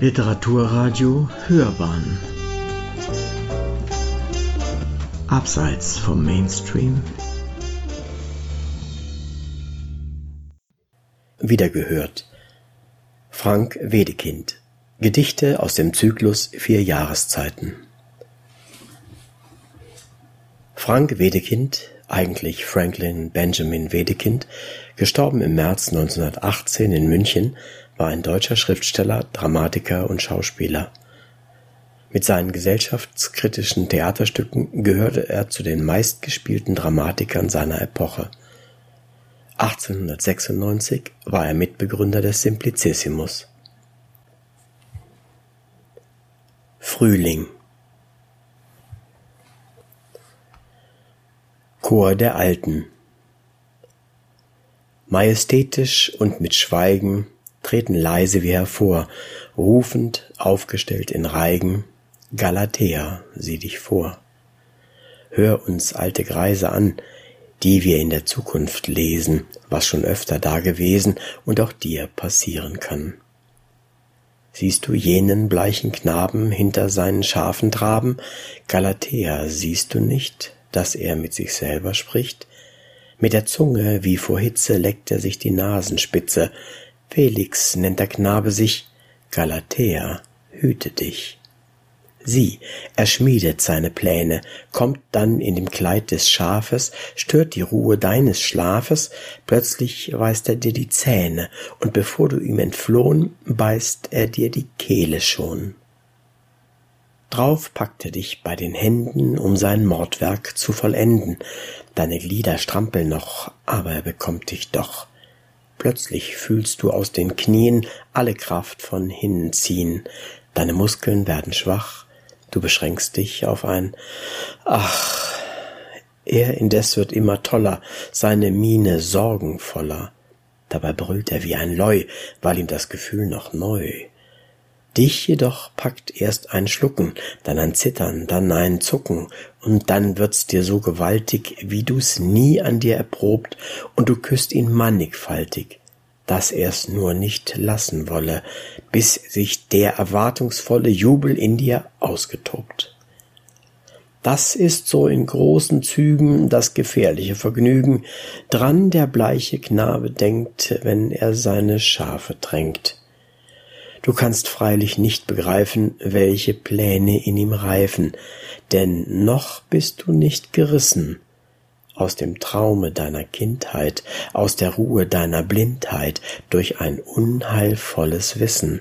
Literaturradio Hörbahn. Abseits vom Mainstream. Wiedergehört. Frank Wedekind. Gedichte aus dem Zyklus Vier Jahreszeiten. Frank Wedekind, eigentlich Franklin Benjamin Wedekind, gestorben im März 1918 in München, war ein deutscher Schriftsteller, Dramatiker und Schauspieler. Mit seinen gesellschaftskritischen Theaterstücken gehörte er zu den meistgespielten Dramatikern seiner Epoche. 1896 war er Mitbegründer des Simplicissimus. Frühling Chor der Alten Majestätisch und mit Schweigen treten leise wie hervor, rufend aufgestellt in Reigen, Galatea, sieh dich vor. Hör uns alte Greise an, die wir in der Zukunft lesen, was schon öfter da gewesen und auch dir passieren kann. Siehst du jenen bleichen Knaben hinter seinen Schafen traben? Galatea, siehst du nicht, dass er mit sich selber spricht? Mit der Zunge wie vor Hitze leckt er sich die Nasenspitze, Felix nennt der Knabe sich, Galatea, hüte dich. Sieh, er schmiedet seine Pläne, kommt dann in dem Kleid des Schafes, stört die Ruhe deines Schlafes, plötzlich weist er dir die Zähne, und bevor du ihm entflohen, beißt er dir die Kehle schon. Drauf packt er dich bei den Händen, um sein Mordwerk zu vollenden. Deine Glieder strampeln noch, aber er bekommt dich doch. Plötzlich fühlst du aus den Knien alle Kraft von hinnen ziehen. Deine Muskeln werden schwach. Du beschränkst dich auf ein Ach. Er indes wird immer toller, seine Miene sorgenvoller. Dabei brüllt er wie ein Leu, weil ihm das Gefühl noch neu. Dich jedoch packt erst ein Schlucken, dann ein Zittern, dann ein Zucken, und dann wird's dir so gewaltig, wie du's nie an dir erprobt, und du küsst ihn mannigfaltig, dass er's nur nicht lassen wolle, bis sich der erwartungsvolle Jubel in dir ausgetobt. Das ist so in großen Zügen das gefährliche Vergnügen, dran der bleiche Knabe denkt, wenn er seine Schafe drängt. Du kannst freilich nicht begreifen, welche Pläne in ihm reifen, denn noch bist du nicht gerissen aus dem Traume deiner Kindheit, aus der Ruhe deiner Blindheit durch ein unheilvolles Wissen.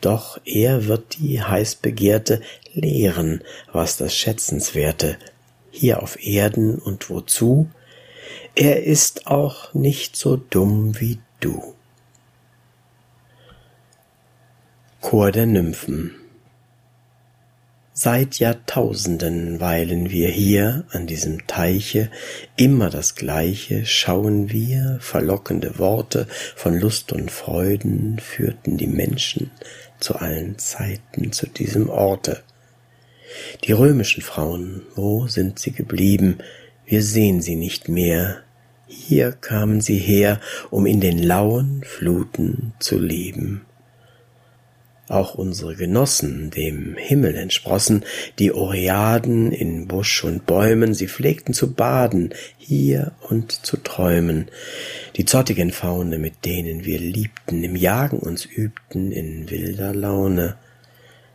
Doch er wird die heiß begehrte lehren, was das Schätzenswerte hier auf Erden und wozu? Er ist auch nicht so dumm wie du. Chor der Nymphen Seit Jahrtausenden weilen wir hier an diesem Teiche, immer das Gleiche schauen wir, verlockende Worte von Lust und Freuden führten die Menschen zu allen Zeiten zu diesem Orte. Die römischen Frauen, wo sind sie geblieben? Wir sehen sie nicht mehr. Hier kamen sie her, um in den lauen Fluten zu leben auch unsere Genossen dem Himmel entsprossen, die Oreaden in Busch und Bäumen, sie pflegten zu baden, hier und zu träumen, die zottigen Faune, mit denen wir liebten, im Jagen uns übten in wilder Laune,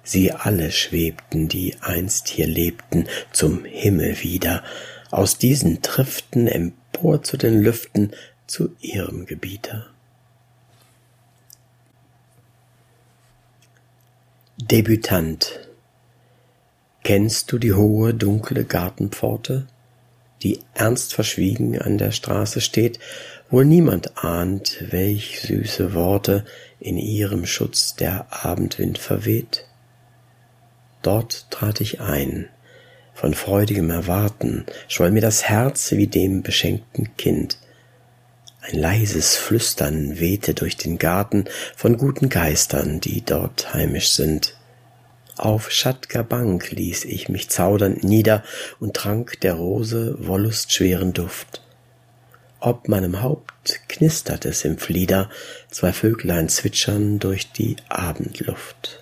sie alle schwebten, die einst hier lebten, zum Himmel wieder, aus diesen Triften empor zu den Lüften, zu ihrem Gebieter. Debütant Kennst du die hohe, dunkle Gartenpforte, die ernst verschwiegen an der Straße steht, wohl niemand ahnt, welch süße Worte in ihrem Schutz der Abendwind verweht? Dort trat ich ein, von freudigem Erwarten schwoll mir das Herz wie dem beschenkten Kind, ein leises Flüstern wehte durch den Garten von guten Geistern, die dort heimisch sind. Auf schatt'ger Bank ließ ich mich zaudernd nieder und trank der Rose wollustschweren Duft. Ob meinem Haupt knistert es im Flieder, zwei Vöglein zwitschern durch die Abendluft.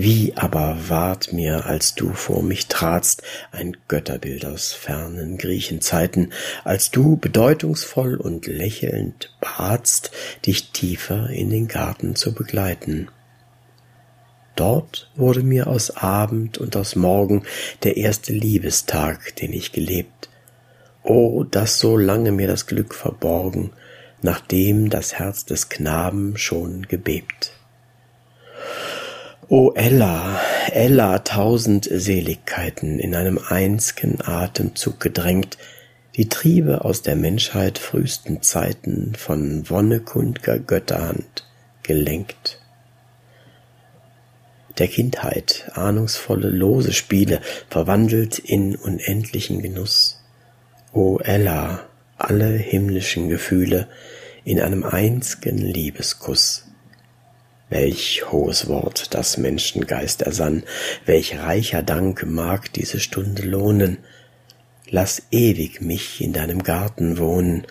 Wie aber ward mir, als du vor mich tratst, ein Götterbild aus fernen Griechenzeiten, als du bedeutungsvoll und lächelnd batst, dich tiefer in den Garten zu begleiten. Dort wurde mir aus Abend und aus Morgen der erste Liebestag, den ich gelebt. O, dass so lange mir das Glück verborgen, nachdem das Herz des Knaben schon gebebt. O Ella, Ella, tausend Seligkeiten in einem einzigen Atemzug gedrängt, die Triebe aus der Menschheit frühesten Zeiten von wonnekundger Götterhand gelenkt. Der Kindheit ahnungsvolle lose Spiele verwandelt in unendlichen Genuss. O Ella, alle himmlischen Gefühle in einem einzigen Liebeskuss. Welch hohes Wort das Menschengeist ersann, welch reicher Dank mag diese Stunde lohnen. Lass ewig mich in deinem Garten wohnen,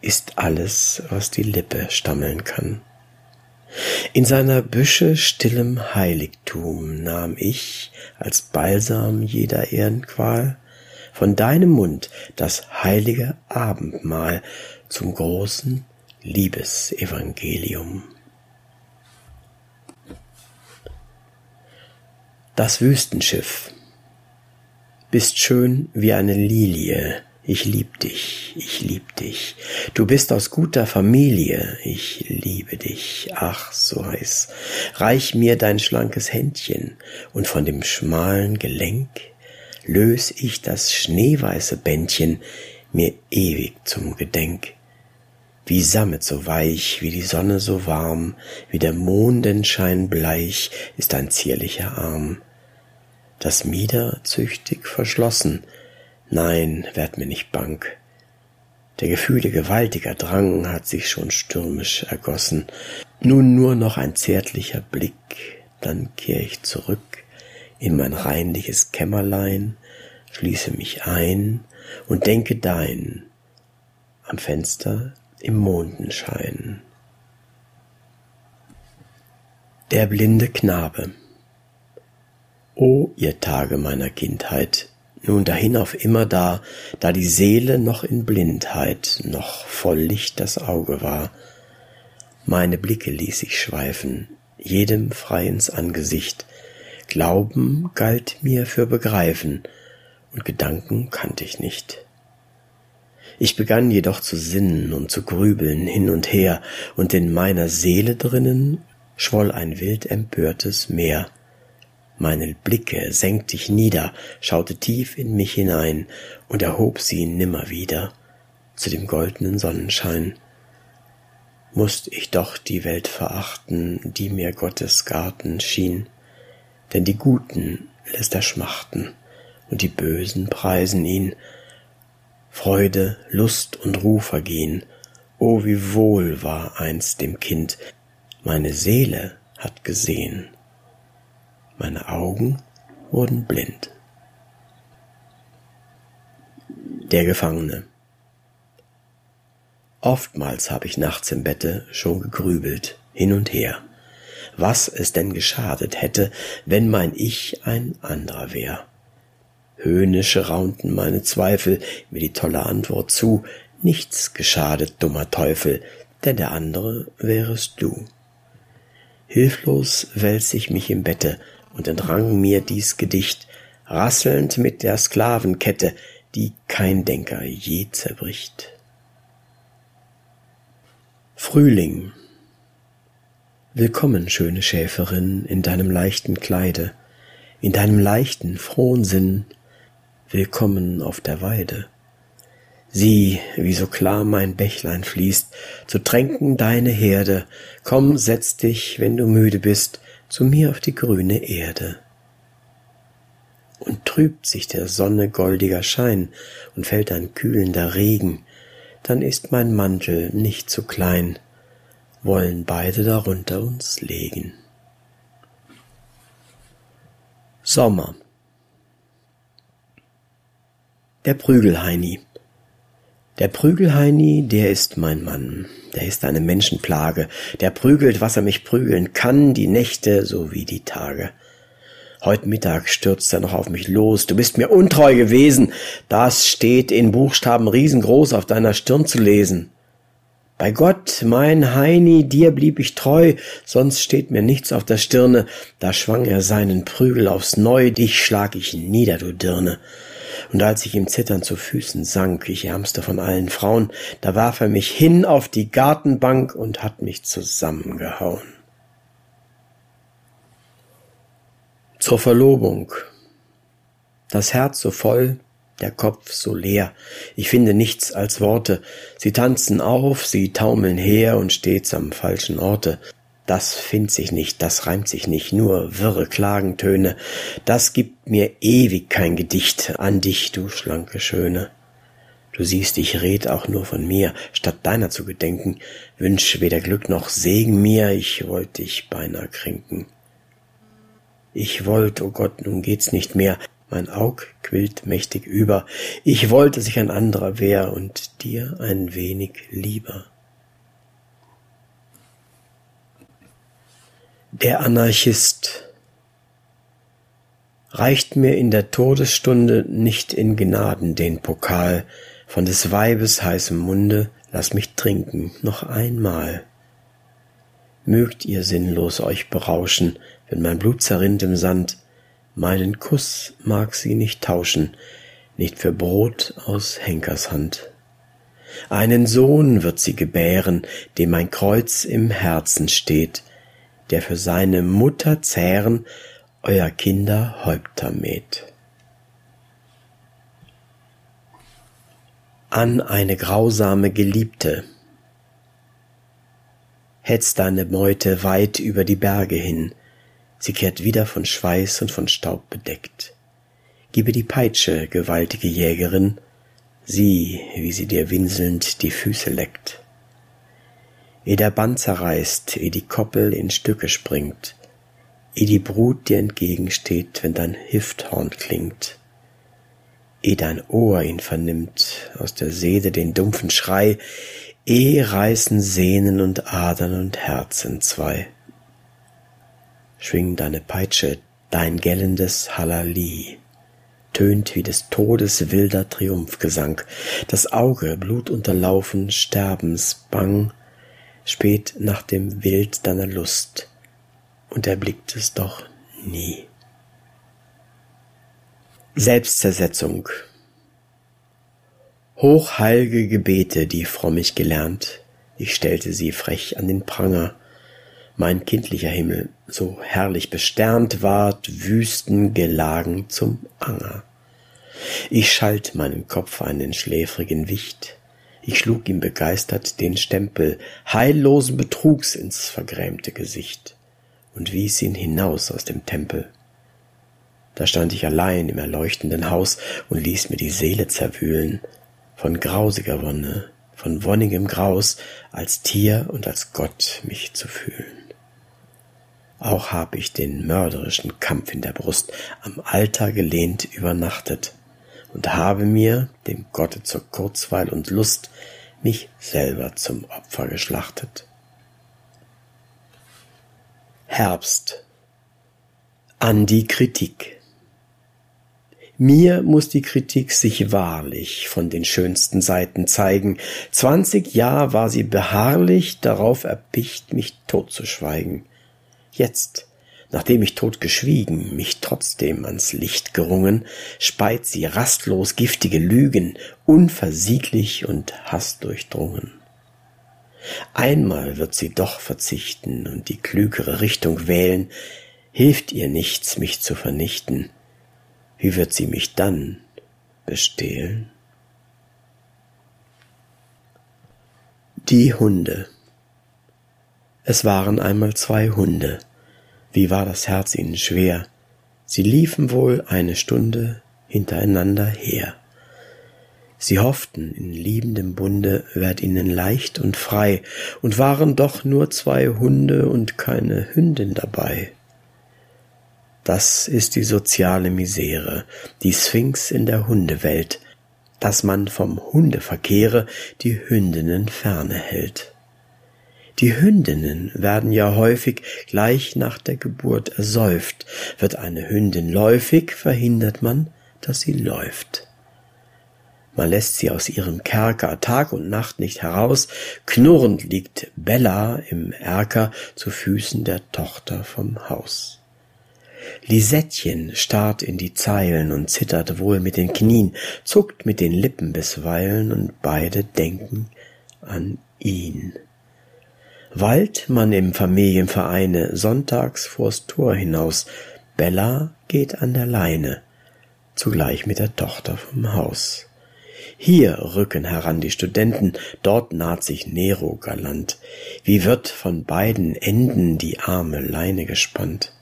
ist alles, was die Lippe stammeln kann. In seiner Büsche stillem Heiligtum nahm ich, als Balsam jeder Ehrenqual, von deinem Mund das heilige Abendmahl zum großen Liebesevangelium. Das Wüstenschiff. Bist schön wie eine Lilie, ich lieb dich, ich lieb dich. Du bist aus guter Familie, ich liebe dich, ach so heiß. Reich mir dein schlankes Händchen, und von dem schmalen Gelenk lös ich das schneeweiße Bändchen mir ewig zum Gedenk. Wie Sammet so weich, wie die Sonne so warm, wie der Mondenschein bleich, ist dein zierlicher Arm das Mieder züchtig verschlossen. Nein, werd mir nicht bang. Der Gefühle gewaltiger Drang hat sich schon stürmisch ergossen. Nun nur noch ein zärtlicher Blick, dann kehr ich zurück in mein reinliches Kämmerlein, schließe mich ein und denke dein am Fenster im Mondenschein. Der blinde Knabe O ihr Tage meiner Kindheit, nun dahin auf immerdar, da die Seele noch in Blindheit, noch voll Licht das Auge war. Meine Blicke ließ ich schweifen, jedem frei ins Angesicht, Glauben galt mir für Begreifen, und Gedanken kannte ich nicht. Ich begann jedoch zu sinnen und zu grübeln hin und her, und in meiner Seele drinnen schwoll ein wild empörtes Meer. Meine Blicke senkte ich nieder, schaute tief in mich hinein und erhob sie nimmer wieder zu dem goldenen Sonnenschein. Mußt ich doch die Welt verachten, die mir Gottes Garten schien, denn die Guten lässt er schmachten und die Bösen preisen ihn. Freude, Lust und Ruh vergehen, o wie wohl war einst dem Kind, meine Seele hat gesehen. Meine Augen wurden blind. Der Gefangene. Oftmals habe ich nachts im Bette schon gegrübelt, hin und her, was es denn geschadet hätte, wenn mein Ich ein anderer wär. Höhnisch raunten meine Zweifel mir die tolle Antwort zu, nichts geschadet, dummer Teufel, denn der andere wärest du. Hilflos wälz ich mich im Bette und entrang mir dies Gedicht, rasselnd mit der Sklavenkette, die kein Denker je zerbricht. Frühling. Willkommen, schöne Schäferin, in deinem leichten Kleide, in deinem leichten, frohen Sinn, willkommen auf der Weide. Sieh, wie so klar mein Bächlein fließt, zu tränken deine Herde, komm, setz dich, wenn du müde bist, zu mir auf die grüne Erde. Und trübt sich der Sonne goldiger Schein und fällt ein kühlender Regen, dann ist mein Mantel nicht zu klein, wollen beide darunter uns legen. Sommer Der Prügelheini Der Prügelheini, der ist mein Mann, der ist eine Menschenplage, der prügelt, was er mich prügeln kann, die Nächte sowie die Tage. Heut Mittag stürzt er noch auf mich los. Du bist mir untreu gewesen. Das steht in Buchstaben riesengroß auf deiner Stirn zu lesen. Bei Gott, mein Heini, dir blieb ich treu, sonst steht mir nichts auf der Stirne. Da schwang er seinen Prügel aufs Neu, dich schlag ich nieder, du Dirne. Und als ich ihm zitternd zu Füßen sank, ich ärmste von allen Frauen, da warf er mich hin auf die Gartenbank und hat mich zusammengehauen. Zur Verlobung. Das Herz so voll, der Kopf so leer. Ich finde nichts als Worte. Sie tanzen auf, sie taumeln her und stets am falschen Orte. Das findt sich nicht, das reimt sich nicht, nur wirre Klagentöne. Das gibt mir ewig kein Gedicht an dich, du schlanke Schöne. Du siehst, ich red auch nur von mir, statt deiner zu gedenken. Wünsch weder Glück noch Segen mir, ich wollt dich beinahe kränken. Ich wollt, oh Gott, nun geht's nicht mehr, mein Aug quillt mächtig über. Ich wollte, dass ich ein anderer wär und dir ein wenig lieber. Der Anarchist reicht mir in der Todesstunde nicht in Gnaden den Pokal, von des Weibes heißem Munde lass mich trinken noch einmal. Mögt ihr sinnlos euch berauschen, wenn mein Blut zerrinnt im Sand, meinen Kuss mag sie nicht tauschen, nicht für Brot aus Henkers Hand. Einen Sohn wird sie gebären, dem mein Kreuz im Herzen steht, der für seine Mutter Zähren euer Kinder Häupter mäht. An eine grausame Geliebte, hetzt deine Meute weit über die Berge hin, sie kehrt wieder von Schweiß und von Staub bedeckt. Gebe die Peitsche, gewaltige Jägerin, sieh, wie sie dir winselnd die Füße leckt. Ehe der Bann zerreißt, ehe die Koppel in Stücke springt, ehe die Brut dir entgegensteht, wenn dein Hifthorn klingt, ehe dein Ohr ihn vernimmt, aus der Seele den dumpfen Schrei, eh reißen Sehnen und Adern und Herzen zwei. Schwing deine Peitsche, dein gellendes Hallali, tönt wie des Todes wilder Triumphgesang, das Auge blutunterlaufen, sterbensbang, spät nach dem Wild deiner Lust, und erblickt es doch nie. Selbstzersetzung Hochheilge Gebete, die frommig gelernt, ich stellte sie frech an den Pranger. Mein kindlicher Himmel, so herrlich besternt, ward Wüsten gelagen zum Anger. Ich schalt meinen Kopf an den schläfrigen Wicht, ich schlug ihm begeistert den Stempel heillosen Betrugs ins vergrämte Gesicht und wies ihn hinaus aus dem Tempel. Da stand ich allein im erleuchtenden Haus und ließ mir die Seele zerwühlen, von grausiger Wonne, von wonnigem Graus, als Tier und als Gott mich zu fühlen. Auch hab ich den mörderischen Kampf in der Brust am Altar gelehnt übernachtet und habe mir, dem Gotte zur Kurzweil und Lust, mich selber zum Opfer geschlachtet. Herbst an die Kritik. Mir muss die Kritik sich wahrlich von den schönsten Seiten zeigen. Zwanzig Jahr war sie beharrlich darauf erpicht, mich totzuschweigen. Jetzt, nachdem ich tot geschwiegen, mich trotzdem ans Licht gerungen, speit sie rastlos giftige Lügen, unversieglich und hassdurchdrungen. Einmal wird sie doch verzichten und die klügere Richtung wählen, hilft ihr nichts, mich zu vernichten, wie wird sie mich dann bestehlen? Die Hunde. Es waren einmal zwei Hunde. Wie war das Herz ihnen schwer. Sie liefen wohl eine Stunde hintereinander her. Sie hofften, in liebendem Bunde werd ihnen leicht und frei, und waren doch nur zwei Hunde und keine Hündin dabei. Das ist die soziale Misere, die Sphinx in der Hundewelt. dass man vom Hundeverkehre die Hündinnen ferne hält. Die Hündinnen werden ja häufig gleich nach der Geburt ersäuft. Wird eine Hündin läufig, verhindert man, dass sie läuft. Man lässt sie aus ihrem Kerker Tag und Nacht nicht heraus. Knurrend liegt Bella im Erker zu Füßen der Tochter vom Haus. Lisettchen starrt in die Zeilen und zittert wohl mit den Knien, zuckt mit den Lippen bisweilen und beide denken an ihn. Weilt man im Familienvereine sonntags vors Tor hinaus, Bella geht an der Leine, zugleich mit der Tochter vom Haus. Hier rücken heran die Studenten, dort naht sich Nero galant. Wie wird von beiden Enden die arme Leine gespannt?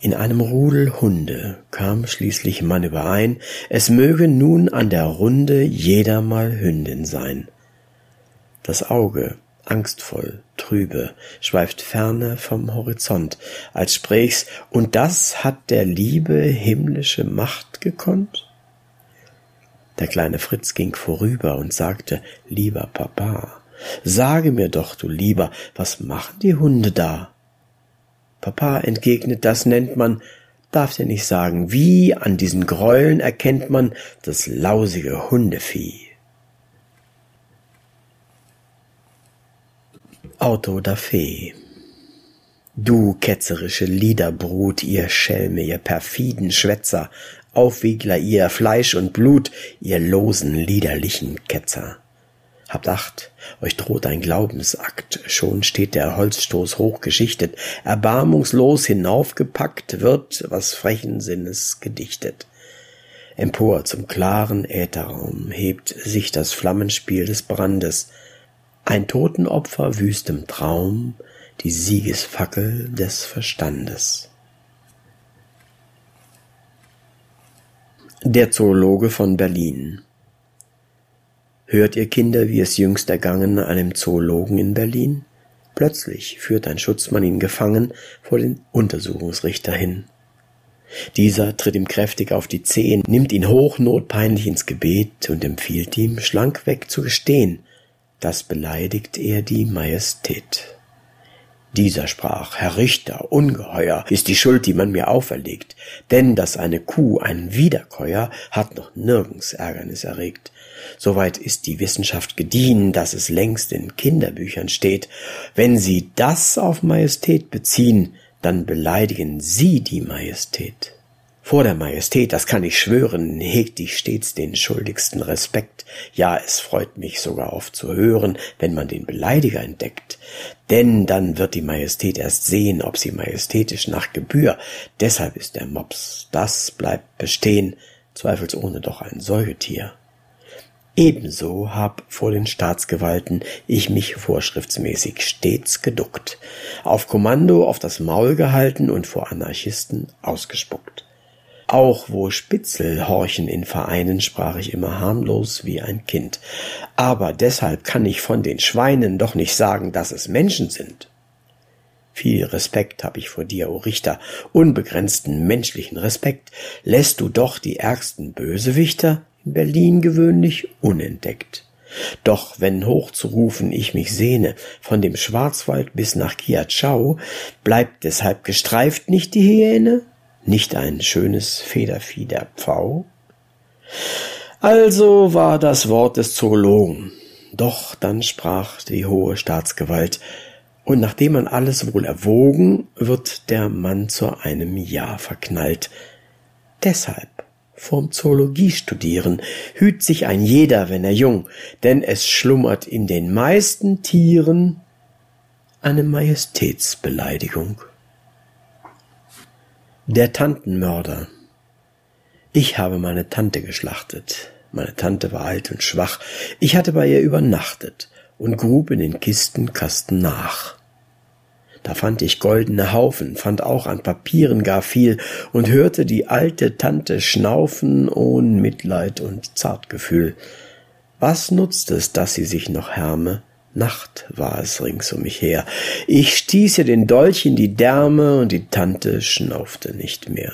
In einem Rudel Hunde kam schließlich man überein, es möge nun an der Runde jeder mal Hündin sein. Das Auge, angstvoll, trübe, schweift ferne vom Horizont, als spräch's, und das hat der Liebe himmlische Macht gekonnt? Der kleine Fritz ging vorüber und sagte, lieber Papa, sage mir doch, du Lieber, was machen die Hunde da? Papa entgegnet, das nennt man, darf dir nicht sagen, wie an diesen Gräueln erkennt man das lausige Hundevieh. Auto da Fee Du ketzerische Liederbrut, ihr Schelme, ihr perfiden Schwätzer, Aufwiegler, ihr Fleisch und Blut, ihr losen, liederlichen Ketzer. Habt Acht, euch droht ein Glaubensakt, schon steht der Holzstoß hochgeschichtet, erbarmungslos hinaufgepackt wird, was frechen Sinnes gedichtet. Empor zum klaren Ätherraum hebt sich das Flammenspiel des Brandes, ein Totenopfer wüstem Traum, die Siegesfackel des Verstandes. Der Zoologe von Berlin Hört ihr Kinder, wie es jüngst ergangen einem Zoologen in Berlin? Plötzlich führt ein Schutzmann ihn gefangen vor den Untersuchungsrichter hin. Dieser tritt ihm kräftig auf die Zehen, nimmt ihn hochnotpeinlich ins Gebet und empfiehlt ihm, schlankweg zu gestehen, das beleidigt er die Majestät. Dieser sprach, Herr Richter, ungeheuer ist die Schuld, die man mir auferlegt, denn dass eine Kuh einen Wiederkäuer hat noch nirgends Ärgernis erregt. Soweit ist die Wissenschaft gediehen, dass es längst in Kinderbüchern steht. Wenn Sie das auf Majestät beziehen, dann beleidigen Sie die Majestät. Vor der Majestät, das kann ich schwören, hegt ich stets den schuldigsten Respekt. Ja, es freut mich sogar oft zu hören, wenn man den Beleidiger entdeckt. Denn dann wird die Majestät erst sehen, ob sie majestätisch nach Gebühr. Deshalb ist der Mops, das bleibt bestehen, zweifelsohne doch ein Säugetier. Ebenso hab vor den Staatsgewalten ich mich vorschriftsmäßig stets geduckt, auf Kommando auf das Maul gehalten und vor Anarchisten ausgespuckt. Auch wo Spitzel horchen in Vereinen, sprach ich immer harmlos wie ein Kind. Aber deshalb kann ich von den Schweinen doch nicht sagen, dass es Menschen sind. Viel Respekt hab ich vor dir, o Richter, unbegrenzten menschlichen Respekt. Lässt du doch die ärgsten Bösewichter in Berlin gewöhnlich unentdeckt. Doch wenn hochzurufen ich mich sehne, von dem Schwarzwald bis nach Kiatschau, bleibt deshalb gestreift nicht die Hyäne? Nicht ein schönes Federvieh der Pfau? Also war das Wort des Zoologen. Doch dann sprach die hohe Staatsgewalt, und nachdem man alles wohl erwogen, wird der Mann zu einem Jahr verknallt. Deshalb vorm Zoologie studieren hüt sich ein jeder, wenn er jung, denn es schlummert in den meisten Tieren eine Majestätsbeleidigung. Der Tantenmörder. Ich habe meine Tante geschlachtet. Meine Tante war alt und schwach. Ich hatte bei ihr übernachtet und grub in den Kistenkasten nach. Da fand ich goldene Haufen, fand auch an Papieren gar viel und hörte die alte Tante schnaufen ohn Mitleid und Zartgefühl. Was nutzt es, dass sie sich noch härme? Nacht war es rings um mich her. Ich stieß ihr den Dolch in die Därme und die Tante schnaufte nicht mehr.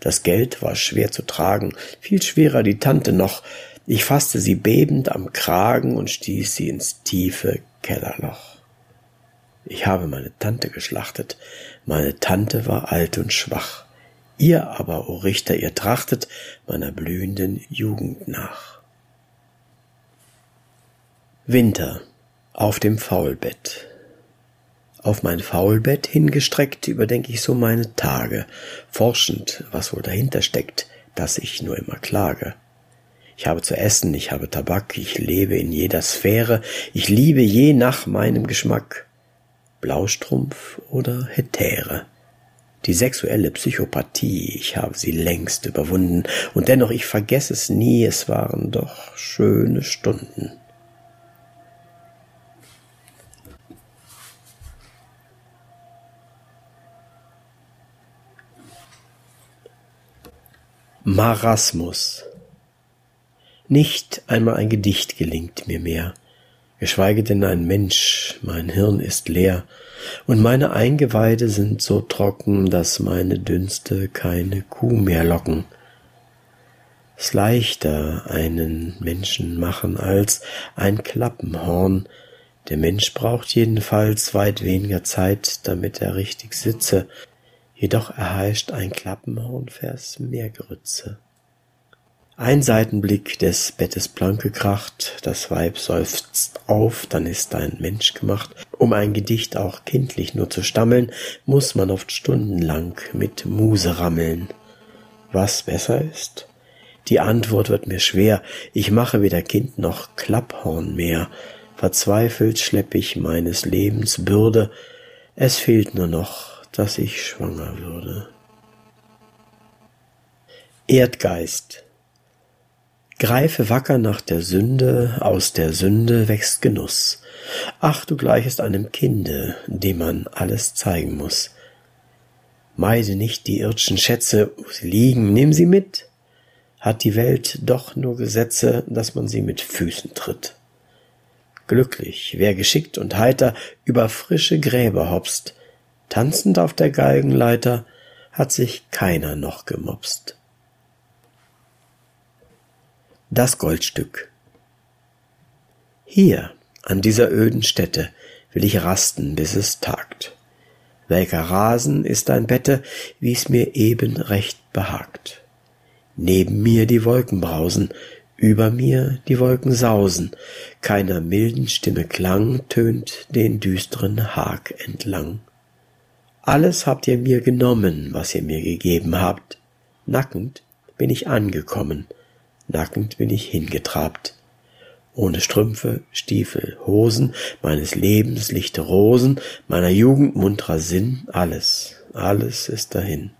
Das Geld war schwer zu tragen, viel schwerer die Tante noch. Ich fasste sie bebend am Kragen und stieß sie ins tiefe Kellerloch. Ich habe meine Tante geschlachtet. Meine Tante war alt und schwach. Ihr aber, o Richter, ihr trachtet meiner blühenden Jugend nach. Winter auf dem Faulbett. Auf mein Faulbett hingestreckt überdenke ich so meine Tage, forschend, was wohl dahinter steckt, dass ich nur immer klage. Ich habe zu essen, ich habe Tabak, ich lebe in jeder Sphäre, ich liebe je nach meinem Geschmack. Blaustrumpf oder Hetäre. Die sexuelle Psychopathie, ich habe sie längst überwunden, und dennoch ich vergesse es nie, es waren doch schöne Stunden. Marasmus. Nicht einmal ein Gedicht gelingt mir mehr, geschweige denn ein Mensch, mein Hirn ist leer, und meine Eingeweide sind so trocken, dass meine Dünste keine Kuh mehr locken. Es leichter einen Menschen machen als ein Klappenhorn. Der Mensch braucht jedenfalls weit weniger Zeit, damit er richtig sitze, jedoch erheischt ein Klappenhornvers mehr Grütze. Ein Seitenblick des Bettes blank gekracht, das Weib seufzt auf, dann ist ein Mensch gemacht. Um ein Gedicht auch kindlich nur zu stammeln, muss man oft stundenlang mit Muse rammeln. Was besser ist? Die Antwort wird mir schwer, ich mache weder Kind noch Klapphorn mehr. Verzweifelt schlepp ich meines Lebens Bürde, es fehlt nur noch, dass ich schwanger würde. Erdgeist Greife wacker nach der Sünde, aus der Sünde wächst Genuss. Ach, du gleichest einem Kinde, dem man alles zeigen muss. Meide nicht die irdschen Schätze, wo sie liegen, nimm sie mit. Hat die Welt doch nur Gesetze, dass man sie mit Füßen tritt. Glücklich, wer geschickt und heiter über frische Gräber hopst, tanzend auf der Galgenleiter, hat sich keiner noch gemopst. Das Goldstück. Hier, an dieser öden Stätte, will ich rasten, bis es tagt. Welker Rasen ist dein Bette, wie's mir eben recht behagt. Neben mir die Wolken brausen, über mir die Wolken sausen, keiner milden Stimme Klang tönt den düsteren Hag entlang. Alles habt ihr mir genommen, was ihr mir gegeben habt. Nackend bin ich angekommen, nackend bin ich hingetrabt. Ohne Strümpfe, Stiefel, Hosen, meines Lebens lichte Rosen, meiner Jugend muntrer Sinn, alles, alles ist dahin.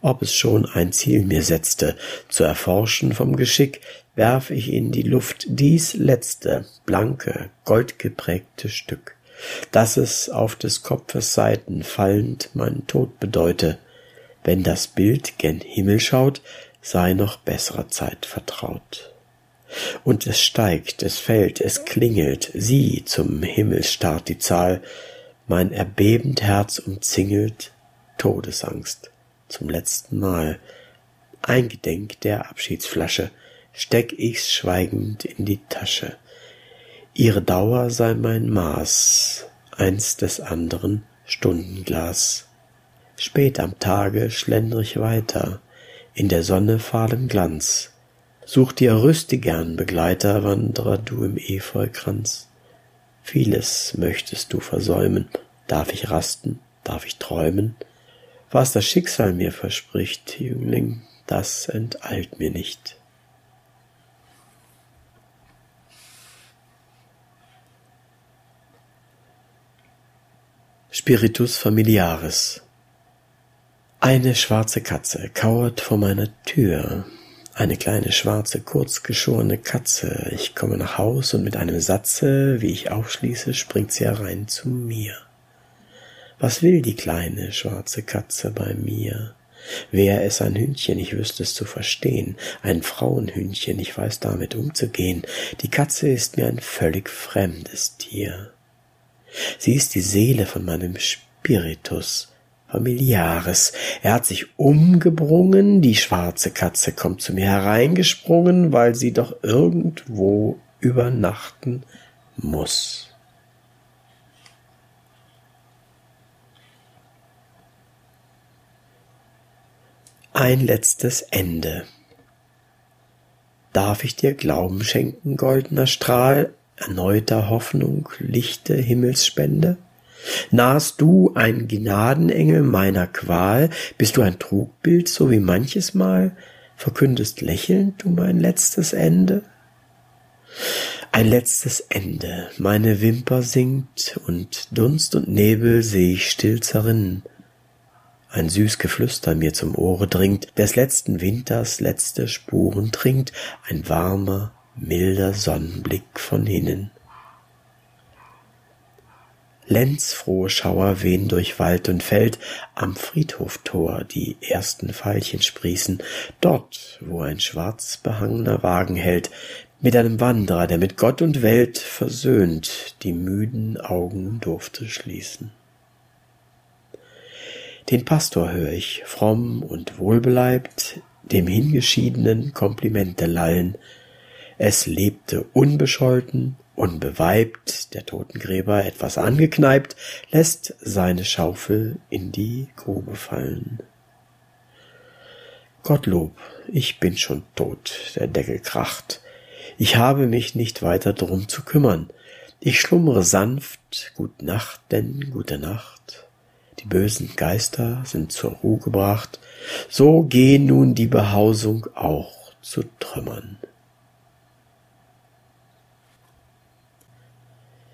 Ob es schon ein Ziel mir setzte, zu erforschen vom Geschick, werf ich in die Luft dies letzte, blanke, goldgeprägte Stück, dass es auf des Kopfes Seiten fallend mein Tod bedeute, wenn das Bild gen Himmel schaut, sei noch besserer Zeit vertraut. Und es steigt, es fällt, es klingelt, sieh, zum Himmel starrt die Zahl, mein erbebend Herz umzingelt Todesangst zum letzten Mal. Eingedenk der Abschiedsflasche steck ich's schweigend in die Tasche. Ihre Dauer sei mein Maß, eins des anderen Stundenglas. Spät am Tage schlender ich weiter, in der Sonne fahlem Glanz. Such dir rüstigern Begleiter, Wanderer du im Efeukranz. Vieles möchtest du versäumen, darf ich rasten, darf ich träumen? Was das Schicksal mir verspricht, Jüngling, das enteilt mir nicht. Spiritus familiaris eine schwarze Katze kauert vor meiner Tür. Eine kleine schwarze, kurzgeschorene Katze. Ich komme nach Haus und mit einem Satze, wie ich aufschließe, springt sie herein zu mir. Was will die kleine schwarze Katze bei mir? Wär es ein Hündchen, ich wüsste es zu verstehen, ein Frauenhündchen, ich weiß damit umzugehen. Die Katze ist mir ein völlig fremdes Tier. Sie ist die Seele von meinem Spiritus, familiares. Er hat sich umgebrungen, die schwarze Katze kommt zu mir hereingesprungen, weil sie doch irgendwo übernachten muss. Ein letztes Ende. Darf ich dir Glauben schenken, goldener Strahl, erneuter Hoffnung, lichte Himmelsspende? Nahst du ein Gnadenengel meiner Qual, bist du ein Trugbild, so wie manches Mal, verkündest lächelnd du mein letztes Ende? Ein letztes Ende, meine Wimper sinkt, und Dunst und Nebel seh ich still zerrinnen. Ein süß Geflüster mir zum Ohre dringt, des letzten Winters letzte Spuren trinkt, ein warmer, milder Sonnenblick von hinnen. Lenzfrohe Schauer wehen durch Wald und Feld, am Friedhoftor die ersten Veilchen sprießen, dort, wo ein schwarz behangener Wagen hält, mit einem Wanderer, der mit Gott und Welt versöhnt die müden Augen durfte schließen. Den Pastor hör ich, fromm und wohlbeleibt, dem Hingeschiedenen Komplimente lallen. Es lebte unbescholten, Unbeweibt, der Totengräber, etwas angekneipt, lässt seine Schaufel in die Grube fallen. Gottlob, ich bin schon tot, der Deckel kracht. Ich habe mich nicht weiter drum zu kümmern. Ich schlummere sanft, gut Nacht, denn gute Nacht. Die bösen Geister sind zur Ruhe gebracht, so geh nun die Behausung auch zu Trümmern.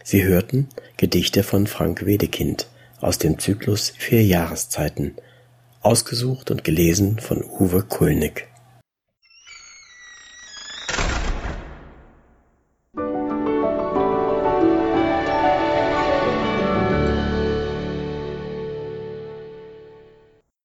Sie hörten Gedichte von Frank Wedekind aus dem Zyklus Vier Jahreszeiten, ausgesucht und gelesen von Uwe Kulnig.